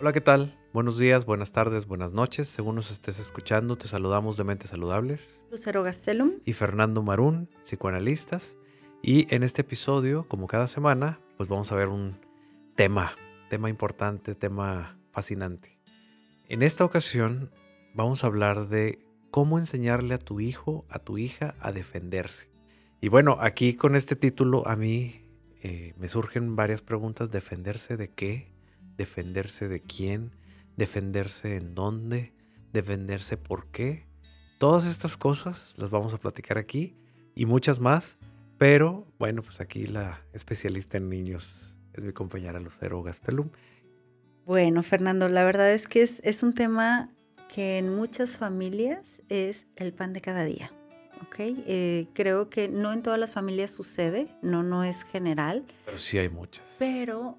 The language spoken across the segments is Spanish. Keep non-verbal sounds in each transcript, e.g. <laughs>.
Hola, ¿qué tal? Buenos días, buenas tardes, buenas noches. Según nos estés escuchando, te saludamos de Mentes Saludables. Lucero Gastelum. Y Fernando Marún, psicoanalistas. Y en este episodio, como cada semana, pues vamos a ver un tema, tema importante, tema fascinante. En esta ocasión vamos a hablar de cómo enseñarle a tu hijo, a tu hija a defenderse. Y bueno, aquí con este título a mí eh, me surgen varias preguntas. ¿Defenderse de qué? ¿Defenderse de quién? ¿Defenderse en dónde? ¿Defenderse por qué? Todas estas cosas las vamos a platicar aquí y muchas más. Pero bueno, pues aquí la especialista en niños es mi compañera Lucero Gastelum. Bueno, Fernando, la verdad es que es, es un tema que en muchas familias es el pan de cada día. ¿ok? Eh, creo que no en todas las familias sucede, no, no es general. Pero sí hay muchas. Pero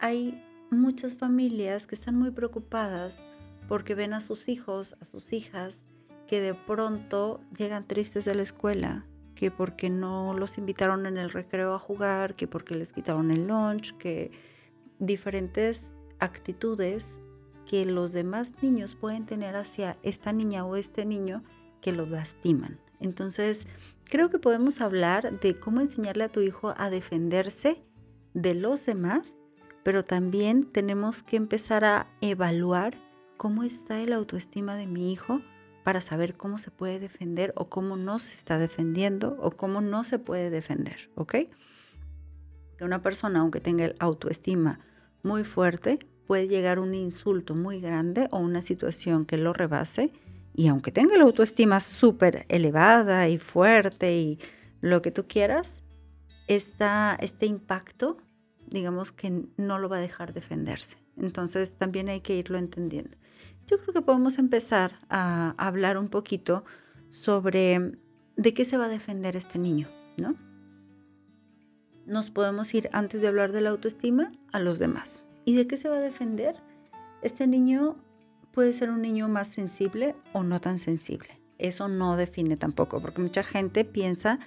hay muchas familias que están muy preocupadas porque ven a sus hijos, a sus hijas, que de pronto llegan tristes de la escuela, que porque no los invitaron en el recreo a jugar, que porque les quitaron el lunch, que diferentes actitudes que los demás niños pueden tener hacia esta niña o este niño que los lastiman. Entonces, creo que podemos hablar de cómo enseñarle a tu hijo a defenderse de los demás, pero también tenemos que empezar a evaluar cómo está el autoestima de mi hijo para saber cómo se puede defender o cómo no se está defendiendo o cómo no se puede defender, ¿ok? Una persona, aunque tenga el autoestima muy fuerte, puede llegar un insulto muy grande o una situación que lo rebase y aunque tenga la autoestima súper elevada y fuerte y lo que tú quieras, esta, este impacto, digamos que no lo va a dejar defenderse. Entonces también hay que irlo entendiendo. Yo creo que podemos empezar a hablar un poquito sobre de qué se va a defender este niño, ¿no? Nos podemos ir antes de hablar de la autoestima a los demás. ¿Y de qué se va a defender? Este niño puede ser un niño más sensible o no tan sensible. Eso no define tampoco, porque mucha gente piensa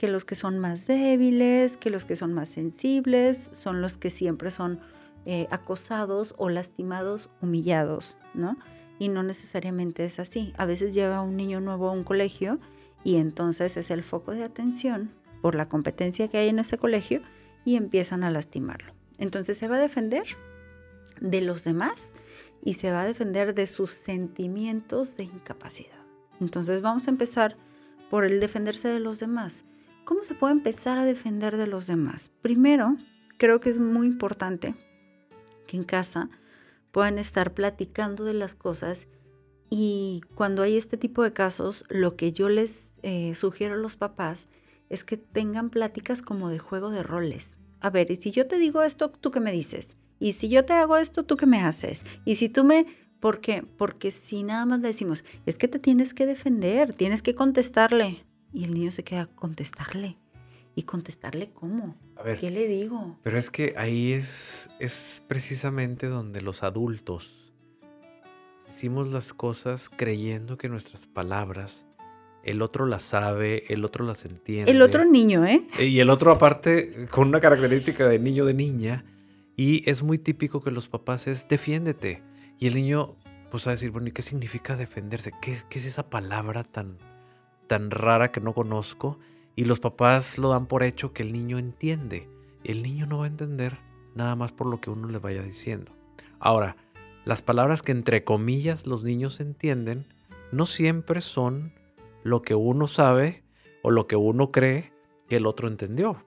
que los que son más débiles, que los que son más sensibles, son los que siempre son eh, acosados o lastimados, humillados, ¿no? Y no necesariamente es así. A veces llega un niño nuevo a un colegio y entonces es el foco de atención por la competencia que hay en ese colegio y empiezan a lastimarlo. Entonces se va a defender de los demás y se va a defender de sus sentimientos de incapacidad. Entonces vamos a empezar por el defenderse de los demás. ¿Cómo se puede empezar a defender de los demás? Primero, creo que es muy importante que en casa puedan estar platicando de las cosas y cuando hay este tipo de casos, lo que yo les eh, sugiero a los papás es que tengan pláticas como de juego de roles a ver, y si yo te digo esto, ¿tú qué me dices? Y si yo te hago esto, ¿tú qué me haces? Y si tú me... ¿Por qué? Porque si nada más le decimos, es que te tienes que defender, tienes que contestarle. Y el niño se queda a contestarle. ¿Y contestarle cómo? A ver, ¿Qué le digo? Pero es que ahí es, es precisamente donde los adultos hicimos las cosas creyendo que nuestras palabras el otro las sabe, el otro las entiende. El otro niño, ¿eh? Y el otro aparte con una característica de niño de niña. Y es muy típico que los papás es defiéndete. Y el niño pues a decir, bueno, ¿y qué significa defenderse? ¿Qué, qué es esa palabra tan, tan rara que no conozco? Y los papás lo dan por hecho que el niño entiende. El niño no va a entender nada más por lo que uno le vaya diciendo. Ahora, las palabras que entre comillas los niños entienden no siempre son lo que uno sabe o lo que uno cree que el otro entendió.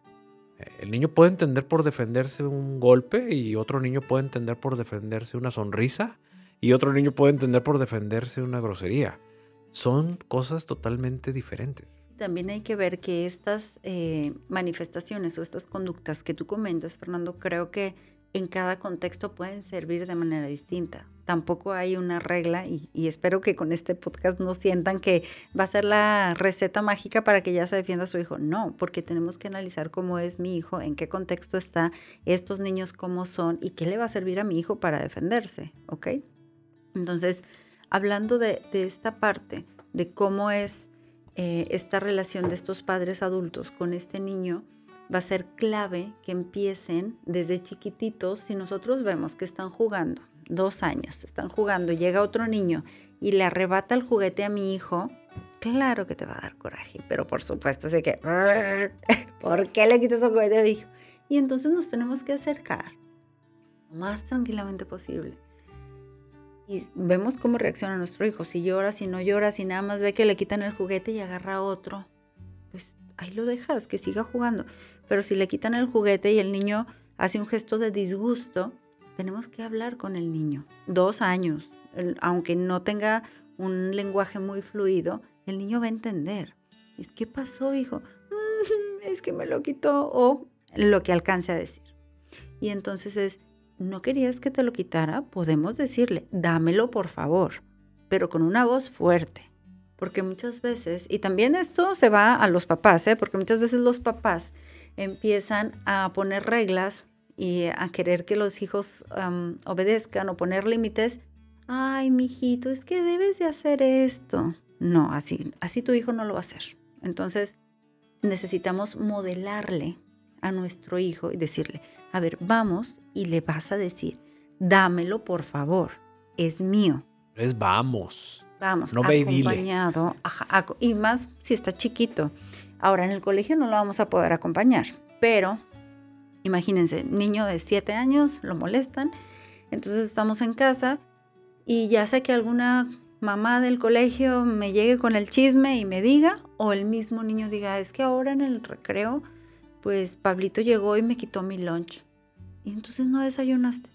El niño puede entender por defenderse un golpe y otro niño puede entender por defenderse una sonrisa y otro niño puede entender por defenderse una grosería. Son cosas totalmente diferentes. También hay que ver que estas eh, manifestaciones o estas conductas que tú comentas, Fernando, creo que en cada contexto pueden servir de manera distinta. Tampoco hay una regla y, espero que con este podcast no sientan que va a ser la receta mágica para que ya se defienda a su hijo. No, porque tenemos que analizar cómo es mi hijo, en qué contexto está, estos niños cómo son y qué le va a servir a mi hijo para defenderse, ¿ok? Entonces, hablando de, esta parte, de cómo es eh, esta relación de estos padres adultos con este niño, va a ser clave que empiecen desde chiquititos si nosotros vemos que están jugando, dos años, están jugando, llega otro niño y le arrebata el juguete a mi hijo, claro que te va a dar coraje, pero por supuesto, sé que, <laughs> ¿por qué le quitas el juguete a mi hijo? Y entonces nos tenemos que acercar lo más tranquilamente posible. Y vemos cómo reacciona nuestro hijo, si llora, si no llora, si nada más ve que le quitan el juguete y agarra otro, pues ahí lo dejas, que siga jugando. Pero si le quitan el juguete y el niño hace un gesto de disgusto, tenemos que hablar con el niño. Dos años, aunque no tenga un lenguaje muy fluido, el niño va a entender. Es que pasó, hijo. <laughs> es que me lo quitó o lo que alcance a decir. Y entonces es, no querías que te lo quitara, podemos decirle, dámelo por favor, pero con una voz fuerte. Porque muchas veces, y también esto se va a los papás, ¿eh? porque muchas veces los papás empiezan a poner reglas y a querer que los hijos obedezcan o poner límites. Ay, mijito, es que debes de hacer esto. No, así, así tu hijo no lo va a hacer. Entonces, necesitamos modelarle a nuestro hijo y decirle, a ver, vamos y le vas a decir, dámelo por favor, es mío. Es vamos. Vamos, no acompañado. y más si está chiquito. Ahora en el colegio no lo vamos a poder acompañar, pero imagínense, niño de 7 años, lo molestan, entonces estamos en casa y ya sé que alguna mamá del colegio me llegue con el chisme y me diga, o el mismo niño diga, es que ahora en el recreo, pues Pablito llegó y me quitó mi lunch. Y entonces no desayunaste.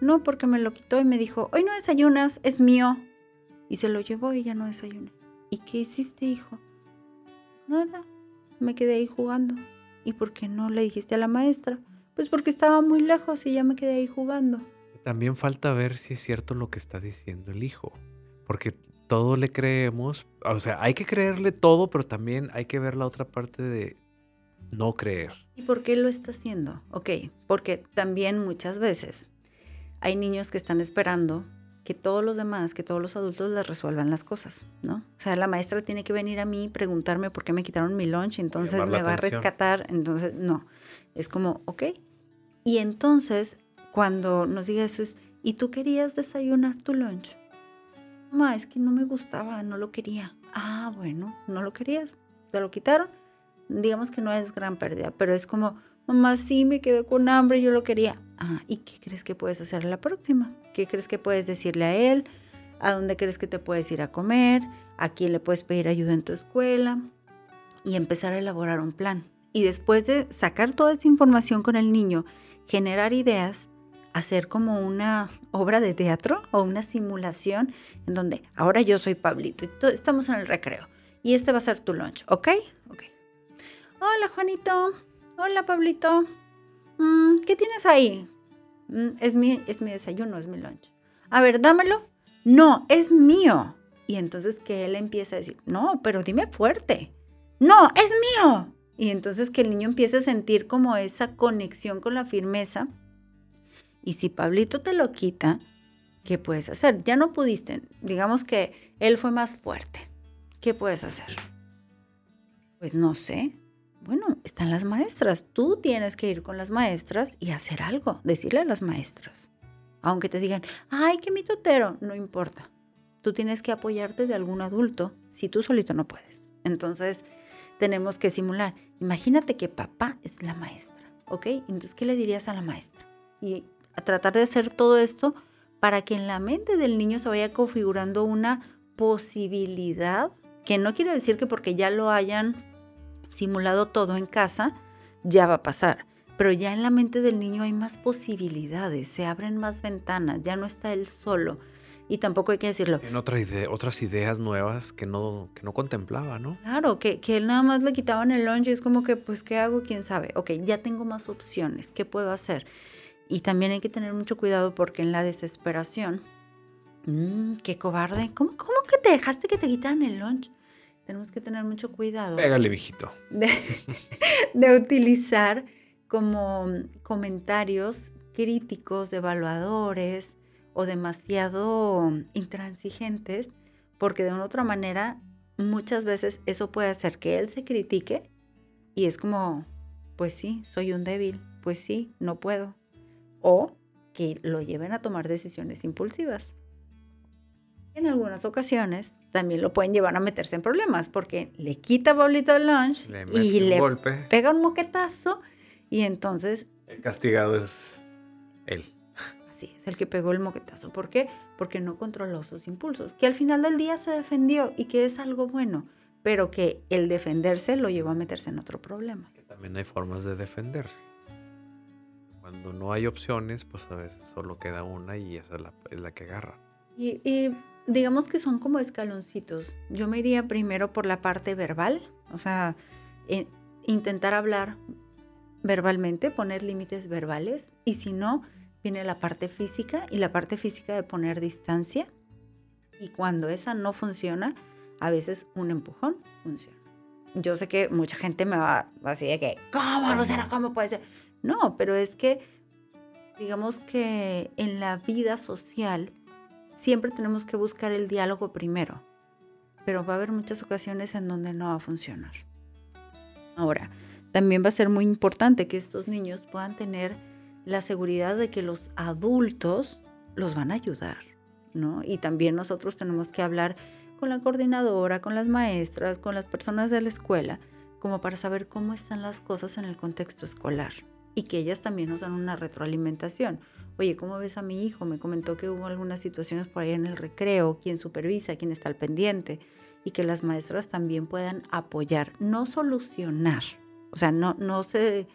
No, porque me lo quitó y me dijo, hoy no desayunas, es mío. Y se lo llevó y ya no desayuné. ¿Y qué hiciste, hijo? Nada, me quedé ahí jugando. ¿Y por qué no le dijiste a la maestra? Pues porque estaba muy lejos y ya me quedé ahí jugando. También falta ver si es cierto lo que está diciendo el hijo. Porque todo le creemos, o sea, hay que creerle todo, pero también hay que ver la otra parte de no creer. ¿Y por qué lo está haciendo? Ok, porque también muchas veces hay niños que están esperando que todos los demás, que todos los adultos les resuelvan las cosas, ¿no? O sea, la maestra tiene que venir a mí preguntarme por qué me quitaron mi lunch, entonces me va a rescatar, entonces no, es como, ok. Y entonces, cuando nos diga eso es, ¿y tú querías desayunar tu lunch? Mamá, es que no me gustaba, no lo quería. Ah, bueno, no lo querías, te lo quitaron. Digamos que no es gran pérdida, pero es como, mamá, sí me quedé con hambre, yo lo quería. Ah, ¿y qué crees que puedes hacer la próxima? ¿Qué crees que puedes decirle a él? ¿A dónde crees que te puedes ir a comer? ¿A quién le puedes pedir ayuda en tu escuela? Y empezar a elaborar un plan. Y después de sacar toda esa información con el niño, generar ideas, hacer como una obra de teatro o una simulación en donde ahora yo soy Pablito y estamos en el recreo y este va a ser tu lunch, ¿ok? Ok. Hola Juanito, hola Pablito, Mm, ¿qué tienes ahí? Mm, es, mi, es mi desayuno, es mi lunch. A ver, dámelo. No, es mío. Y entonces que él empieza a decir, no, pero dime fuerte. No, es mío. Y entonces que el niño empiece a sentir como esa conexión con la firmeza. Y si Pablito te lo quita, ¿qué puedes hacer? Ya no pudiste. Digamos que él fue más fuerte. ¿Qué puedes hacer? Pues no sé. Están las maestras. Tú tienes que ir con las maestras y hacer algo, decirle a las maestras. Aunque te digan, ay, qué mitotero, no importa. Tú tienes que apoyarte de algún adulto si tú solito no puedes. Entonces, tenemos que simular. Imagínate que papá es la maestra, ¿ok? Entonces, ¿qué le dirías a la maestra? Y a tratar de hacer todo esto para que en la mente del niño se vaya configurando una posibilidad, que no quiere decir que porque ya lo hayan simulado todo en casa, ya va a pasar. Pero ya en la mente del niño hay más posibilidades, se abren más ventanas, ya no está él solo. Y tampoco hay que decirlo. En otra idea, otras ideas nuevas que no, que no contemplaba, ¿no? Claro, que, que él nada más le quitaban el lunch y es como que, pues, ¿qué hago? ¿Quién sabe? Ok, ya tengo más opciones, ¿qué puedo hacer? Y también hay que tener mucho cuidado porque en la desesperación, mmm, qué cobarde, ¿Cómo, ¿cómo que te dejaste que te quitaran el lunch? Tenemos que tener mucho cuidado. Pégale, viejito. <laughs> De, utilizar como comentarios críticos, evaluadores o demasiado intransigentes, porque de una otra manera muchas veces eso puede hacer que él se critique y es como, pues sí, soy un débil, pues sí, no puedo. O que lo lleven a tomar decisiones impulsivas. En algunas ocasiones también lo pueden llevar a meterse en problemas porque le quita bolito de lunch y le pega un moquetazo y entonces... El castigado es él. Así es, el que pegó el moquetazo. ¿Por qué? Porque no controló sus impulsos, que al final del día se defendió y que es algo bueno, pero que el defenderse lo llevó a meterse en otro problema. Que también hay formas de defenderse. Cuando no hay opciones, pues a veces solo queda una y esa es la, es la que agarra. Y, y digamos que son como escaloncitos. Yo me iría primero por la parte verbal, o sea, intentar hablar verbalmente, poner límites verbales, y si no, viene la parte física y la parte física de poner distancia. Y cuando esa no funciona, a veces un empujón funciona. Yo sé que mucha gente me va así de que, ¿cómo, será? ¿Cómo puede ser? No, pero es que, digamos que en la vida social, siempre tenemos que buscar el diálogo primero, pero va a haber muchas ocasiones en donde no va a funcionar. Ahora, también va a ser muy importante que estos niños puedan tener la seguridad de que los adultos los van a ayudar, ¿no? Y también nosotros tenemos que hablar con la coordinadora, con las maestras, con las personas de la escuela, como para saber cómo están las cosas en el contexto escolar y que ellas también nos dan una retroalimentación oye, ¿cómo ves a mi hijo? Me comentó que hubo algunas situaciones por ahí en el recreo, quién supervisa, quién está al pendiente, y que las maestras también puedan apoyar, no solucionar. O sea, no, no se,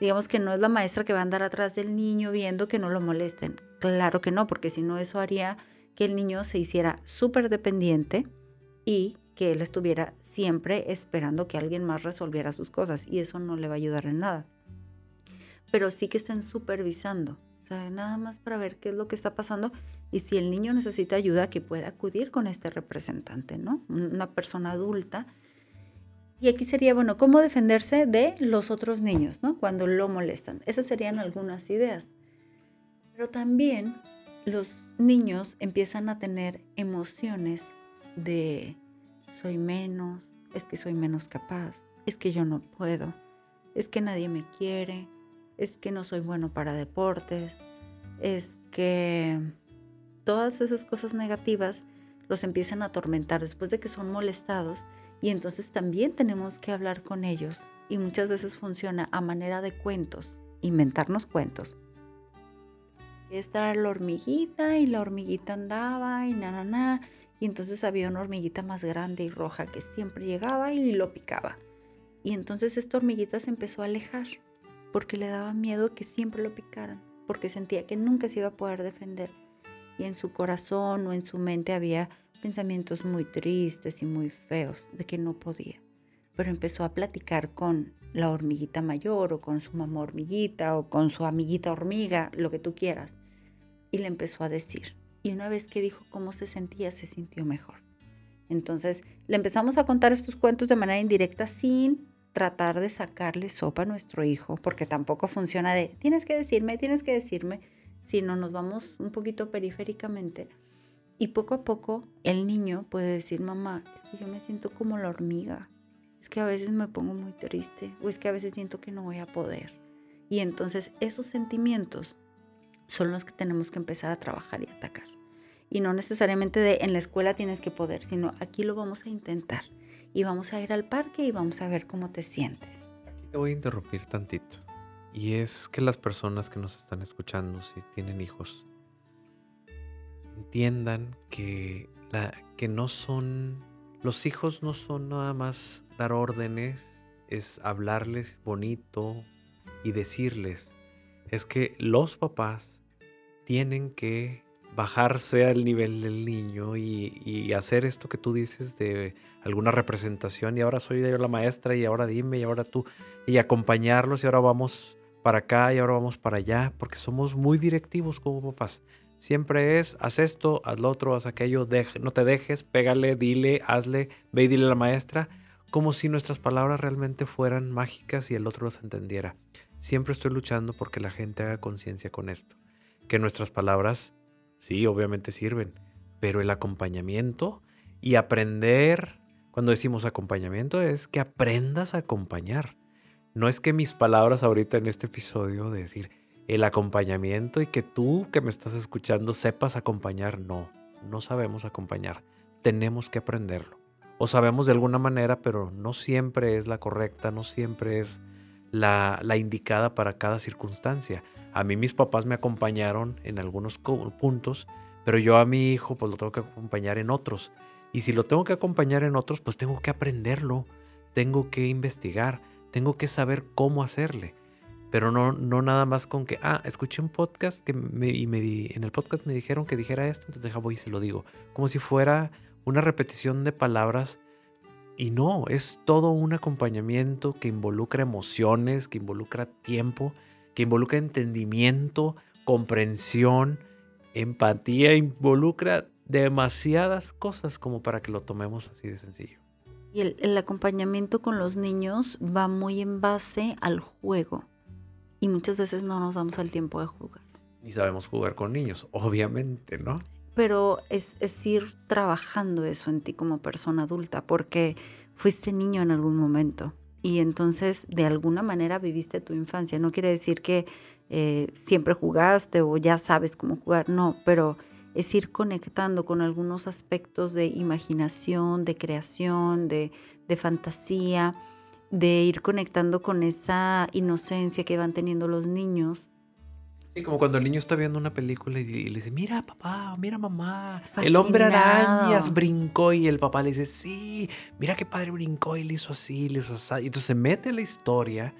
digamos que no es la maestra que va a andar atrás del niño viendo que no lo molesten. Claro que no, porque si no eso haría que el niño se hiciera súper dependiente y que él estuviera siempre esperando que alguien más resolviera sus cosas y eso no le va a ayudar en nada. Pero sí que estén supervisando, nada más para ver qué es lo que está pasando y si el niño necesita ayuda, que pueda acudir con este representante, ¿no? Una persona adulta. Y aquí sería, bueno, cómo defenderse de los otros niños, ¿no? Cuando lo molestan. Esas serían algunas ideas. Pero también los niños empiezan a tener emociones de soy menos, es que soy menos capaz, es que yo no puedo, es que nadie me quiere, es que no soy bueno para deportes, es que todas esas cosas negativas los empiezan a atormentar después de que son molestados y entonces también tenemos que hablar con ellos y muchas veces funciona a manera de cuentos, inventarnos cuentos. Esta era la hormiguita y la hormiguita andaba y na, na, na, y entonces había una hormiguita más grande y roja que siempre llegaba y lo picaba. Y entonces esta hormiguita se empezó a alejar porque le daba miedo que siempre lo picaran, porque sentía que nunca se iba a poder defender. Y en su corazón o en su mente había pensamientos muy tristes y muy feos de que no podía. Pero empezó a platicar con la hormiguita mayor o con su mamá hormiguita o con su amiguita hormiga, lo que tú quieras. Y le empezó a decir. Y una vez que dijo cómo se sentía, se sintió mejor. Entonces le empezamos a contar estos cuentos de manera indirecta sin tratar de sacarle sopa a nuestro hijo, porque tampoco funciona de tienes que decirme, tienes que decirme, sino nos vamos un poquito periféricamente. Y poco a poco el niño puede decir, mamá, es que yo me siento como la hormiga, es que a veces me pongo muy triste, o es que a veces siento que no voy a poder. Y entonces esos sentimientos son los que tenemos que empezar a trabajar y atacar. Y no necesariamente de en la escuela tienes que poder, sino aquí lo vamos a intentar y vamos a ir al parque y vamos a ver cómo te sientes. Aquí te voy a interrumpir tantito. Y es que las personas que nos están escuchando, si tienen hijos, entiendan que, la, que no son, los hijos no son nada más dar órdenes, es hablarles bonito y decirles. Es que los papás tienen que bajarse al nivel del niño y, hacer esto que tú dices de alguna representación y ahora soy yo la maestra y ahora dime y ahora tú y acompañarlos y ahora vamos para acá y ahora vamos para allá porque somos muy directivos como papás. Siempre es, haz esto, haz lo otro, haz aquello, no te dejes, pégale, dile, hazle, ve y dile a la maestra, como si nuestras palabras realmente fueran mágicas y el otro las entendiera. Siempre estoy luchando porque la gente haga conciencia con esto, que nuestras palabras Sí, obviamente sirven, pero el acompañamiento y aprender, cuando decimos acompañamiento, es que aprendas a acompañar. No es que mis palabras ahorita en este episodio de decir, el acompañamiento y que tú que me estás escuchando sepas acompañar. No, no sabemos acompañar. Tenemos que aprenderlo. O sabemos de alguna manera, pero no siempre es la correcta, no siempre es la, la indicada para cada circunstancia. A mí mis papás me acompañaron en algunos puntos, pero yo a mi hijo pues lo tengo que acompañar en otros. Y si lo tengo que acompañar en otros, pues tengo que aprenderlo, tengo que investigar, tengo que saber cómo hacerle. Pero no, no nada más con que, ah, escuché un podcast que me, y me en el podcast me dijeron que dijera esto, entonces deja voy y se lo digo. Como si fuera una repetición de palabras. Y no, es todo un acompañamiento que involucra emociones, que involucra tiempo, que involucra entendimiento, comprensión, empatía, involucra demasiadas cosas como para que lo tomemos así de sencillo. Y el, acompañamiento con los niños va muy en base al juego. Y muchas veces no nos damos el tiempo de jugar. Ni sabemos jugar con niños, obviamente, ¿no? Pero es, es ir trabajando eso en ti como persona adulta, porque fuiste niño en algún momento y entonces de alguna manera viviste tu infancia. No quiere decir que eh, siempre jugaste o ya sabes cómo jugar, no, pero es ir conectando con algunos aspectos de imaginación, de creación, de, fantasía, de ir conectando con esa inocencia que van teniendo los niños. Sí, como cuando el niño está viendo una película y, le dice, mira papá, mira mamá, el hombre arañas brincó y el papá le dice, sí, mira qué padre brincó y le hizo así, le hizo así. Y entonces se mete en la historia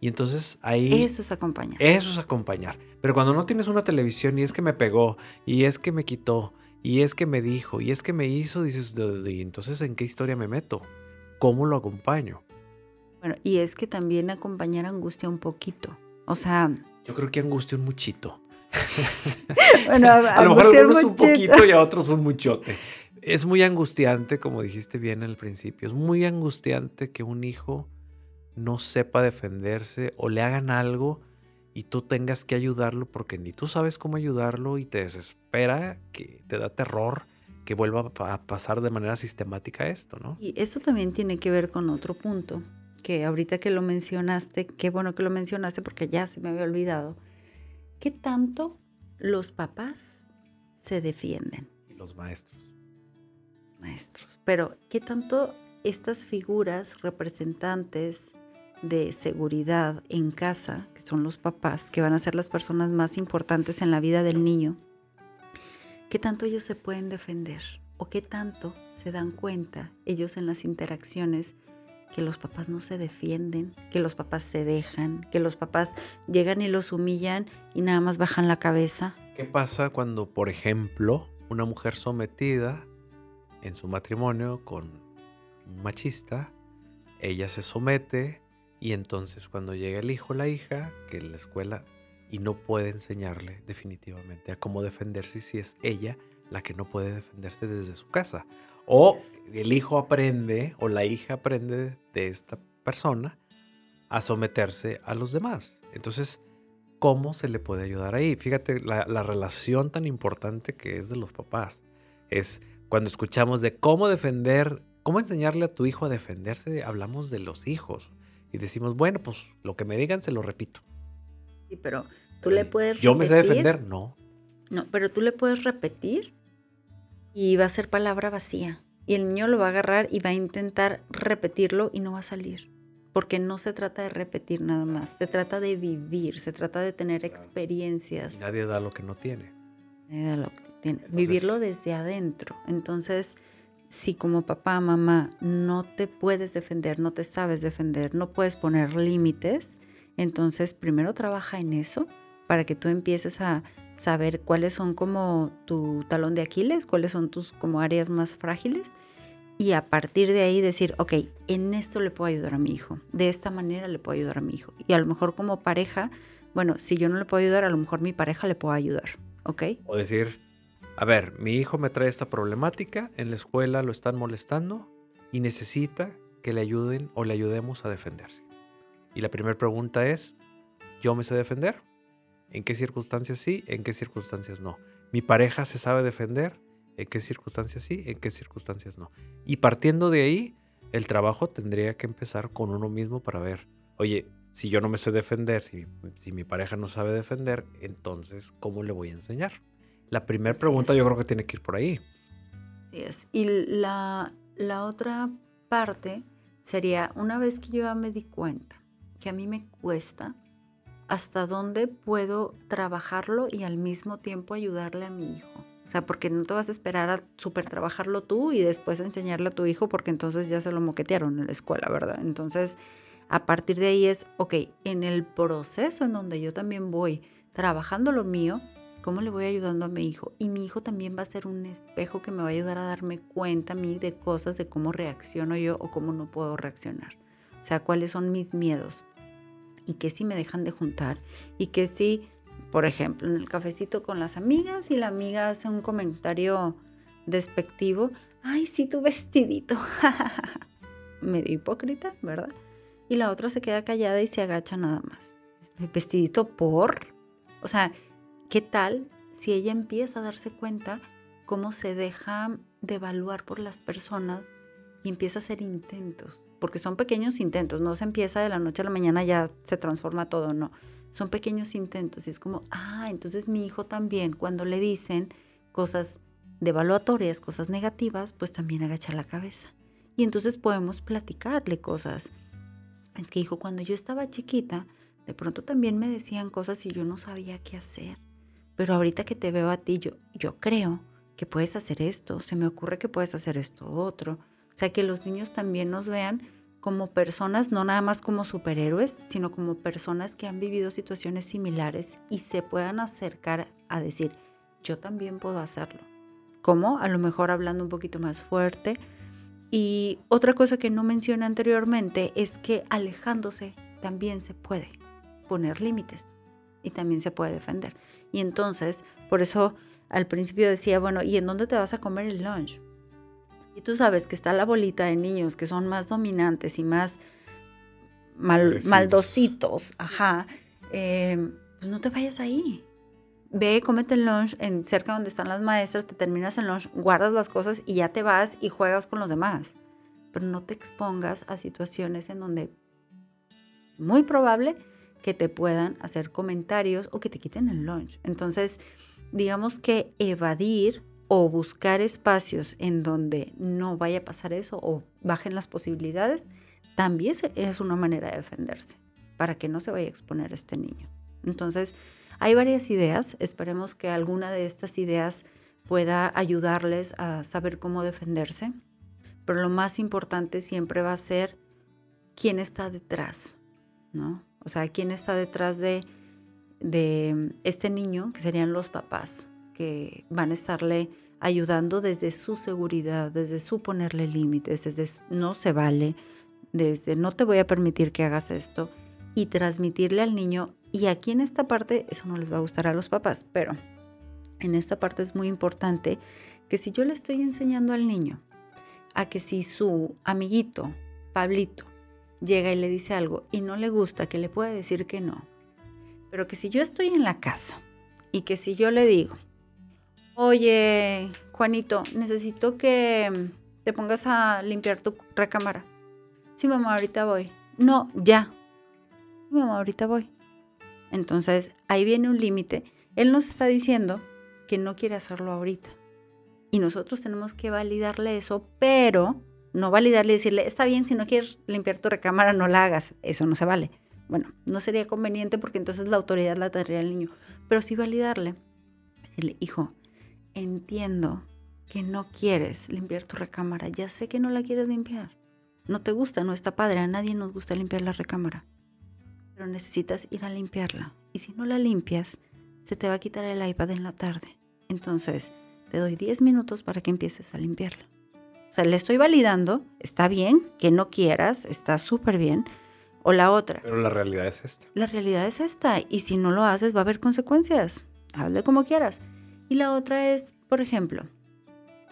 y entonces ahí... Eso es acompañar. Eso es acompañar. Pero cuando no tienes una televisión y es que me pegó, y es que me quitó, y es que me dijo, y es que me hizo, dices, ¿y entonces en qué historia me meto? ¿Cómo lo acompaño? Bueno, y es que también acompañar angustia un poquito. O sea... Yo creo que angustia un muchito. <laughs> bueno, a, lo mejor algunos un poquito y a otros un muchote. Es muy angustiante, como dijiste bien al principio, es muy angustiante que un hijo no sepa defenderse o le hagan algo y tú tengas que ayudarlo porque ni tú sabes cómo ayudarlo y te desespera, que te da terror que vuelva a pasar de manera sistemática esto, ¿no? Y eso también tiene que ver con otro punto, que ahorita que lo mencionaste, qué bueno que lo mencionaste porque ya se me había olvidado. ¿Qué tanto los papás se defienden? Y los maestros. Maestros. Pero, ¿qué tanto estas figuras representantes de seguridad en casa, que son los papás, que van a ser las personas más importantes en la vida del niño, qué tanto ellos se pueden defender o qué tanto se dan cuenta ellos en las interacciones que los papás no se defienden, que los papás se dejan, que los papás llegan y los humillan y nada más bajan la cabeza. ¿Qué pasa cuando, por ejemplo, una mujer sometida en su matrimonio con un machista, ella se somete, y entonces cuando llega el hijo o la hija, que en la escuela, y no puede enseñarle definitivamente a cómo defenderse si es ella la que no puede defenderse desde su casa. O el hijo aprende o la hija aprende de esta persona a someterse a los demás. Entonces, ¿cómo se le puede ayudar ahí? Fíjate la, la relación tan importante que es de los papás. Es cuando escuchamos de cómo defender, cómo enseñarle a tu hijo a defenderse, hablamos de los hijos y decimos, bueno, pues lo que me digan se lo repito. Sí, pero tú le puedes Yo me sé defender, no. No, pero tú le puedes repetir y va a ser palabra vacía. Y el niño lo va a agarrar y va a intentar repetirlo y no va a salir. Porque no se trata de repetir nada más, se trata de vivir, se trata de tener experiencias. nadie da lo que no tiene. Nadie da lo que tiene. Vivirlo desde adentro. Entonces, si como papá, mamá no te puedes defender, no te sabes defender, no puedes poner límites, entonces primero trabaja en eso para que tú empieces a saber cuáles son como tu talón de Aquiles, cuáles son tus como áreas más frágiles y a partir de ahí decir, ok, en esto le puedo ayudar a mi hijo, de esta manera le puedo ayudar a mi hijo. Y a lo mejor como pareja, bueno, si yo no le puedo ayudar, a lo mejor mi pareja le puede ayudar, ¿ok? O decir, a ver, mi hijo me trae esta problemática, en la escuela lo están molestando y necesita que le ayuden o le ayudemos a defenderse. Y la primera pregunta es, ¿yo me sé defender? ¿En qué circunstancias sí? ¿En qué circunstancias no? ¿Mi pareja se sabe defender? ¿En qué circunstancias sí? ¿En qué circunstancias no? Y partiendo de ahí, el trabajo tendría que empezar con uno mismo para ver, oye, si yo no me sé defender, si, si mi pareja no sabe defender, entonces, ¿cómo le voy a enseñar? La primera pregunta yo creo que tiene que ir por ahí. Así es. Y la, la otra parte sería, una vez que yo ya me di cuenta que a mí me cuesta, ¿hasta dónde puedo trabajarlo y al mismo tiempo ayudarle a mi hijo? O sea, porque no te vas a esperar a super trabajarlo tú y después enseñarle a tu hijo porque entonces ya se lo moquetearon en la escuela, ¿verdad? Entonces, a partir de ahí es, ok, en el proceso en donde yo también voy trabajando lo mío, ¿cómo le voy ayudando a mi hijo? Y mi hijo también va a ser un espejo que me va a ayudar a darme cuenta a mí de cosas, de cómo reacciono yo o cómo no puedo reaccionar. O sea, cuáles son mis miedos y qué si me dejan de juntar y qué si por ejemplo, en el cafecito con las amigas y la amiga hace un comentario despectivo. Ay, sí, tu vestidito. <laughs> Medio hipócrita, ¿verdad? Y la otra se queda callada y se agacha nada más. ¿Vestidito por? O sea, ¿qué tal si ella empieza a darse cuenta cómo se deja devaluar por las personas y empieza a hacer intentos? Porque son pequeños intentos, no se empieza de la noche a la mañana, ya se transforma todo, no son pequeños intentos y es como, ah, entonces mi hijo también, cuando le dicen cosas devaluatorias, cosas negativas, pues también agacha la cabeza. Y entonces podemos platicarle cosas. Es que hijo, cuando yo estaba chiquita, de pronto también me decían cosas y yo no sabía qué hacer. Pero ahorita que te veo a ti, yo, yo creo que puedes hacer esto, se me ocurre que puedes hacer esto otro. Sea, que los niños también nos vean como personas, no nada más como superhéroes, sino como personas que han vivido situaciones similares y se puedan acercar a decir, yo también puedo hacerlo. ¿Cómo? A lo mejor hablando un poquito más fuerte. Y otra cosa que no mencioné anteriormente es que alejándose también se puede poner límites y también se puede defender. Y entonces, por eso al principio decía, bueno, ¿y en dónde te vas a comer el lunch? Y tú sabes que está la bolita de niños que son más dominantes y más maldositos, ajá, em, pues no te vayas ahí. Ve, cómete el lunch en cerca donde están las maestras, te terminas el lunch, guardas las cosas y ya te vas y juegas con los demás. Pero no te expongas a situaciones en donde es muy probable que te puedan hacer comentarios o que te quiten el lunch. Entonces, digamos que evadir o buscar espacios en donde no vaya a pasar eso o bajen las posibilidades, también es una manera de defenderse para que no se vaya a exponer este niño. Entonces, hay varias ideas, esperemos que alguna de estas ideas pueda ayudarles a saber cómo defenderse, pero lo más importante siempre va a ser quién está detrás, ¿no? O sea, quién está detrás de, de este niño, que serían los papás, que van a estarle ayudando desde su seguridad, desde su ponerle límites, desde no se vale, desde no te voy a permitir que hagas esto y transmitirle al niño. Y aquí en esta parte, eso no les va a gustar a los papás, pero en esta parte es muy importante que si yo le estoy enseñando al niño a que si su amiguito, Pablito, llega y le dice algo y no le gusta, que le puede decir que no, pero que si yo estoy en la casa y que si yo le digo, oye, Juanito, necesito que te pongas a limpiar tu recámara. Sí, mamá, ahorita voy. No, ya. Sí, mamá, ahorita voy. Entonces, ahí viene un límite. Él nos está diciendo que no quiere hacerlo ahorita. Y nosotros tenemos que validarle eso, pero no validarle y decirle, está bien, si no quieres limpiar tu recámara, no la hagas. Eso no se vale. Bueno, no sería conveniente porque entonces la autoridad la tendría el niño. Pero sí validarle. Decirle, hijo, entiendo que no quieres limpiar tu recámara. Ya sé que no la quieres limpiar. No te gusta, no está padre. A nadie nos gusta limpiar la recámara. Pero necesitas ir a limpiarla. Y si no la limpias, se te va a quitar el iPad en la tarde. Entonces, te doy 10 minutos para que empieces a limpiarla. O sea, le estoy validando, está bien, que no quieras, está súper bien. O la otra. Pero la realidad es esta. La realidad es esta. Y si no lo haces, va a haber consecuencias. Hazle como quieras. Y la otra es, por ejemplo,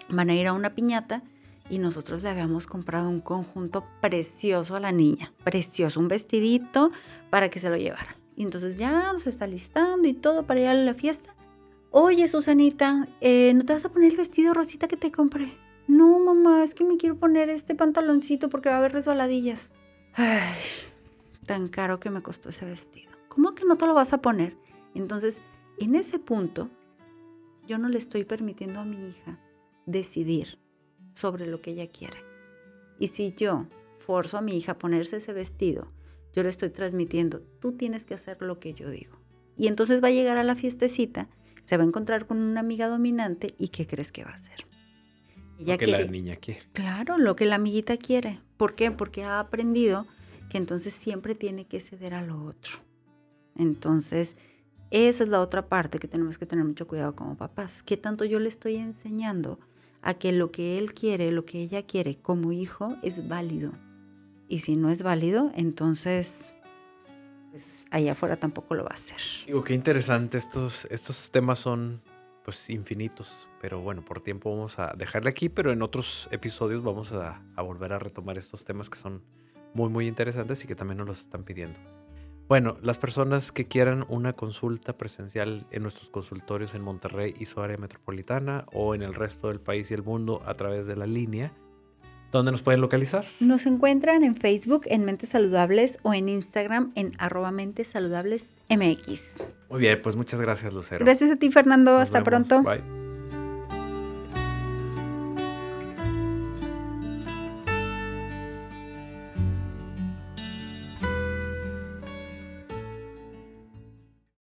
van a ir a una piñata y nosotros le habíamos comprado un conjunto precioso a la niña, precioso, un vestidito para que se lo llevara. Y entonces ya nos está listando y todo para ir a la fiesta. Oye, Susanita, eh, ¿no te vas a poner el vestido rosita que te compré? No, mamá, es que me quiero poner este pantaloncito porque va a haber resbaladillas. Ay, tan caro que me costó ese vestido. ¿Cómo que no te lo vas a poner? Entonces, en ese punto, yo no le estoy permitiendo a mi hija decidir sobre lo que ella quiere. Y si yo forzo a mi hija a ponerse ese vestido, yo le estoy transmitiendo, tú tienes que hacer lo que yo digo. Y entonces va a llegar a la fiestecita, se va a encontrar con una amiga dominante y ¿qué crees que va a hacer? Ella lo que la niña quiere. Claro, lo que la amiguita quiere. ¿Por qué? Porque ha aprendido que entonces siempre tiene que ceder a lo otro. Entonces, esa es la otra parte que tenemos que tener mucho cuidado como papás. ¿Qué tanto yo le estoy enseñando a que lo que él quiere, lo que ella quiere como hijo es válido? Y si no es válido, entonces pues allá afuera tampoco lo va a hacer. Digo, qué interesante. Estos, estos temas son pues infinitos, pero bueno, por tiempo vamos a dejarle aquí, pero en otros episodios vamos a, a volver a retomar estos temas que son muy, muy interesantes y que también nos los están pidiendo. Bueno, las personas que quieran una consulta presencial en nuestros consultorios en Monterrey y su área metropolitana o en el resto del país y el mundo a través de la línea, ¿Dónde nos pueden localizar? Nos encuentran en Facebook en Mentes Saludables o en Instagram en arroba Mentes Saludables MX. Muy bien, pues muchas gracias, Lucero. Gracias a ti, Fernando. Hasta pronto. Bye.